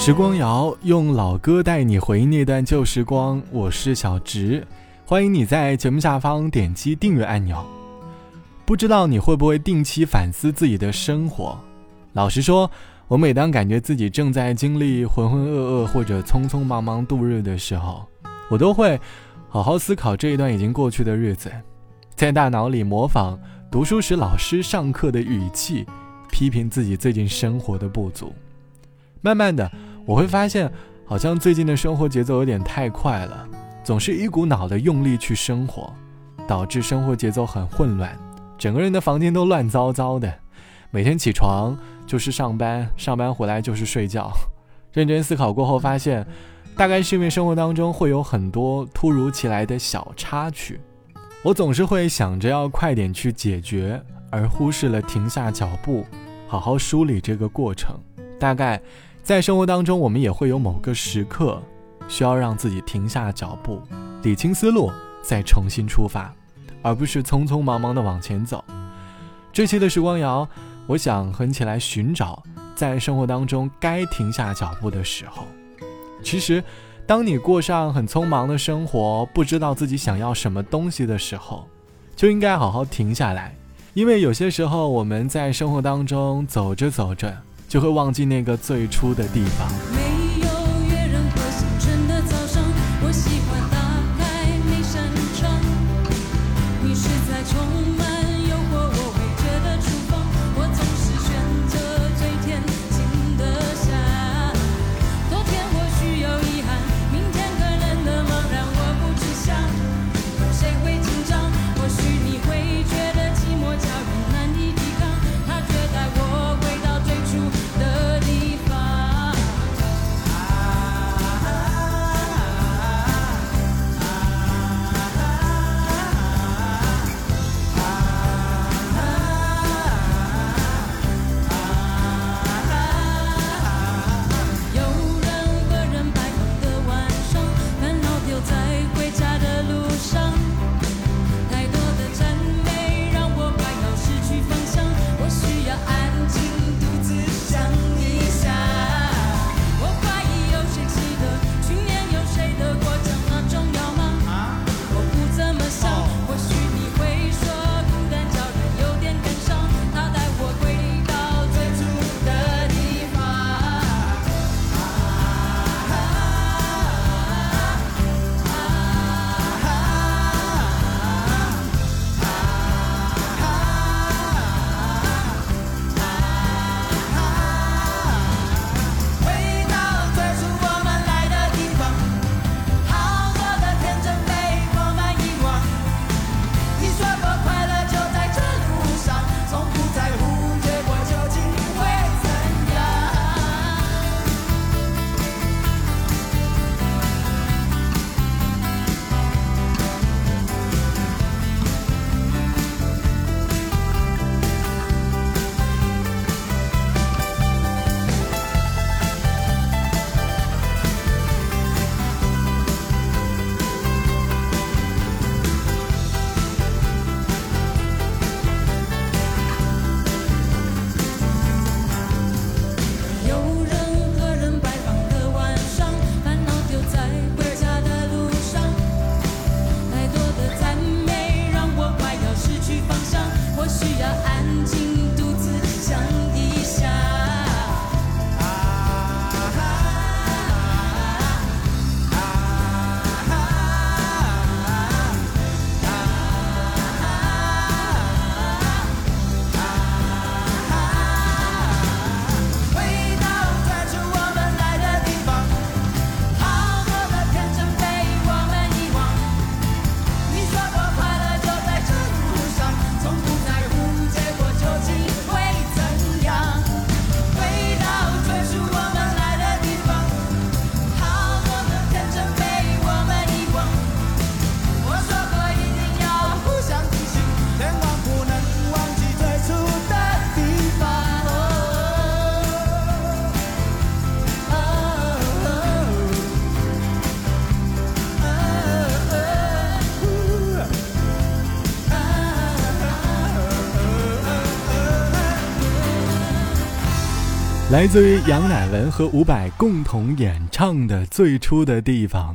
时光谣用老歌带你回忆那段旧时光，我是小直，欢迎你在节目下方点击订阅按钮。不知道你会不会定期反思自己的生活？老实说，我每当感觉自己正在经历浑浑噩噩或者匆匆忙忙度日的时候，我都会好好思考这一段已经过去的日子，在大脑里模仿读书时老师上课的语气，批评自己最近生活的不足。慢慢的。我会发现，好像最近的生活节奏有点太快了，总是一股脑的用力去生活，导致生活节奏很混乱，整个人的房间都乱糟糟的。每天起床就是上班，上班回来就是睡觉。认真思考过后发现，大概是因为生活当中会有很多突如其来的小插曲，我总是会想着要快点去解决，而忽视了停下脚步，好好梳理这个过程。大概。在生活当中，我们也会有某个时刻，需要让自己停下脚步，理清思路，再重新出发，而不是匆匆忙忙的往前走。这期的时光谣，我想和你一起来寻找，在生活当中该停下脚步的时候。其实，当你过上很匆忙的生活，不知道自己想要什么东西的时候，就应该好好停下来，因为有些时候我们在生活当中走着走着。就会忘记那个最初的地方。来自于杨乃文和伍佰共同演唱的《最初的地方》，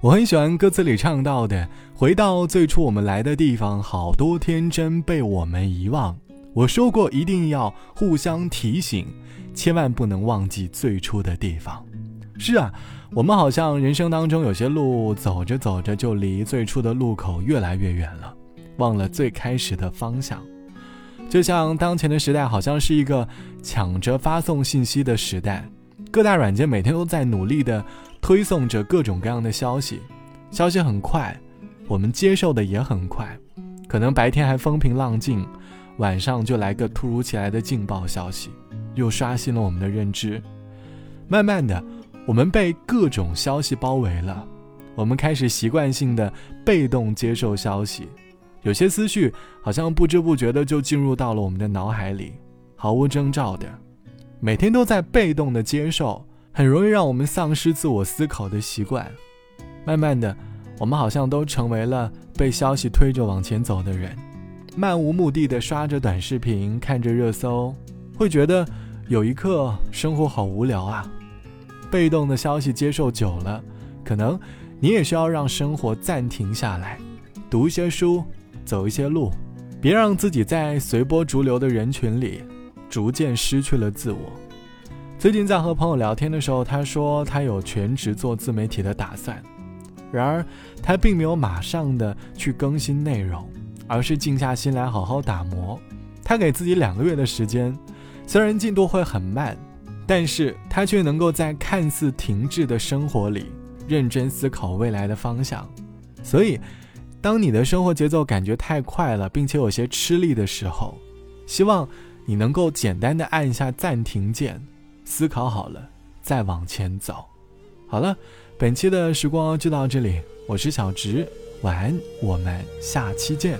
我很喜欢歌词里唱到的：“回到最初我们来的地方，好多天真被我们遗忘。”我说过一定要互相提醒，千万不能忘记最初的地方。是啊，我们好像人生当中有些路走着走着就离最初的路口越来越远了，忘了最开始的方向。就像当前的时代，好像是一个抢着发送信息的时代，各大软件每天都在努力的推送着各种各样的消息，消息很快，我们接受的也很快，可能白天还风平浪静，晚上就来个突如其来的劲爆消息，又刷新了我们的认知。慢慢的，我们被各种消息包围了，我们开始习惯性的被动接受消息。有些思绪好像不知不觉的就进入到了我们的脑海里，毫无征兆的，每天都在被动的接受，很容易让我们丧失自我思考的习惯。慢慢的，我们好像都成为了被消息推着往前走的人，漫无目的的刷着短视频，看着热搜，会觉得有一刻生活好无聊啊。被动的消息接受久了，可能你也需要让生活暂停下来，读一些书。走一些路，别让自己在随波逐流的人群里逐渐失去了自我。最近在和朋友聊天的时候，他说他有全职做自媒体的打算，然而他并没有马上的去更新内容，而是静下心来好好打磨。他给自己两个月的时间，虽然进度会很慢，但是他却能够在看似停滞的生活里认真思考未来的方向，所以。当你的生活节奏感觉太快了，并且有些吃力的时候，希望你能够简单的按一下暂停键，思考好了再往前走。好了，本期的时光就到这里，我是小植，晚安，我们下期见。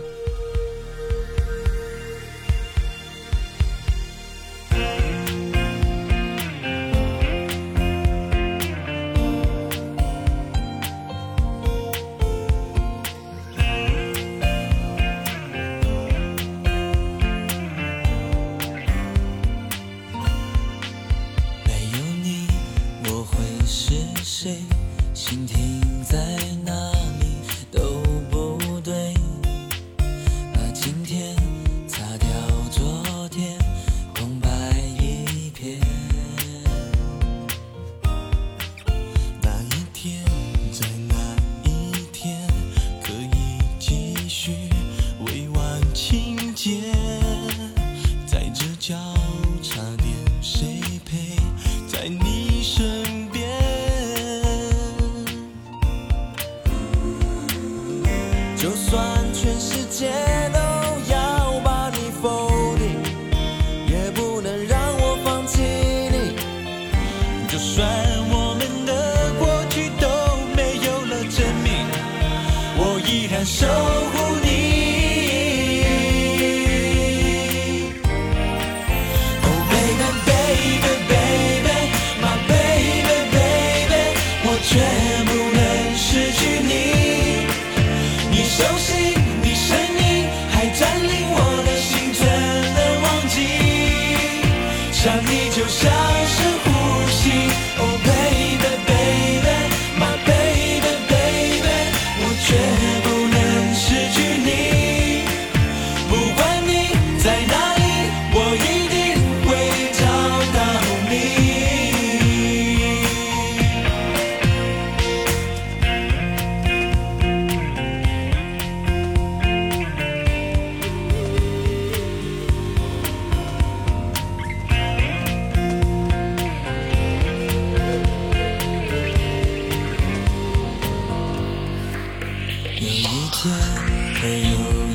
想你就想。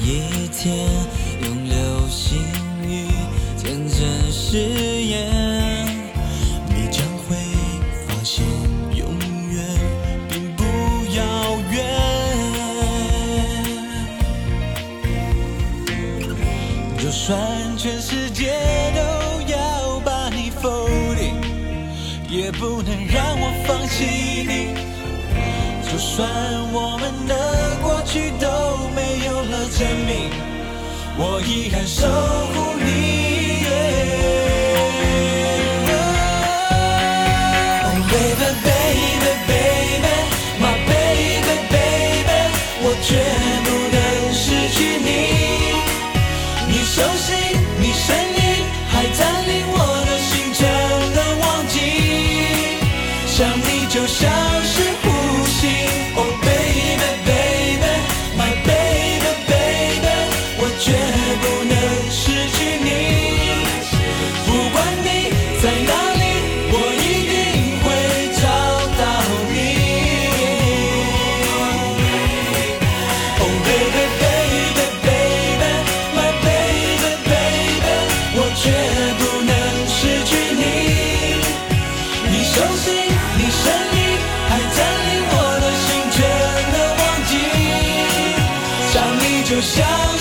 一天用流星雨见证誓言你将会发现永远并不遥远。就算全世界都要把你否定也不能让我放弃你。就算我们的过去都没证明我依然守护你 oh baby baby baby my baby baby 我就像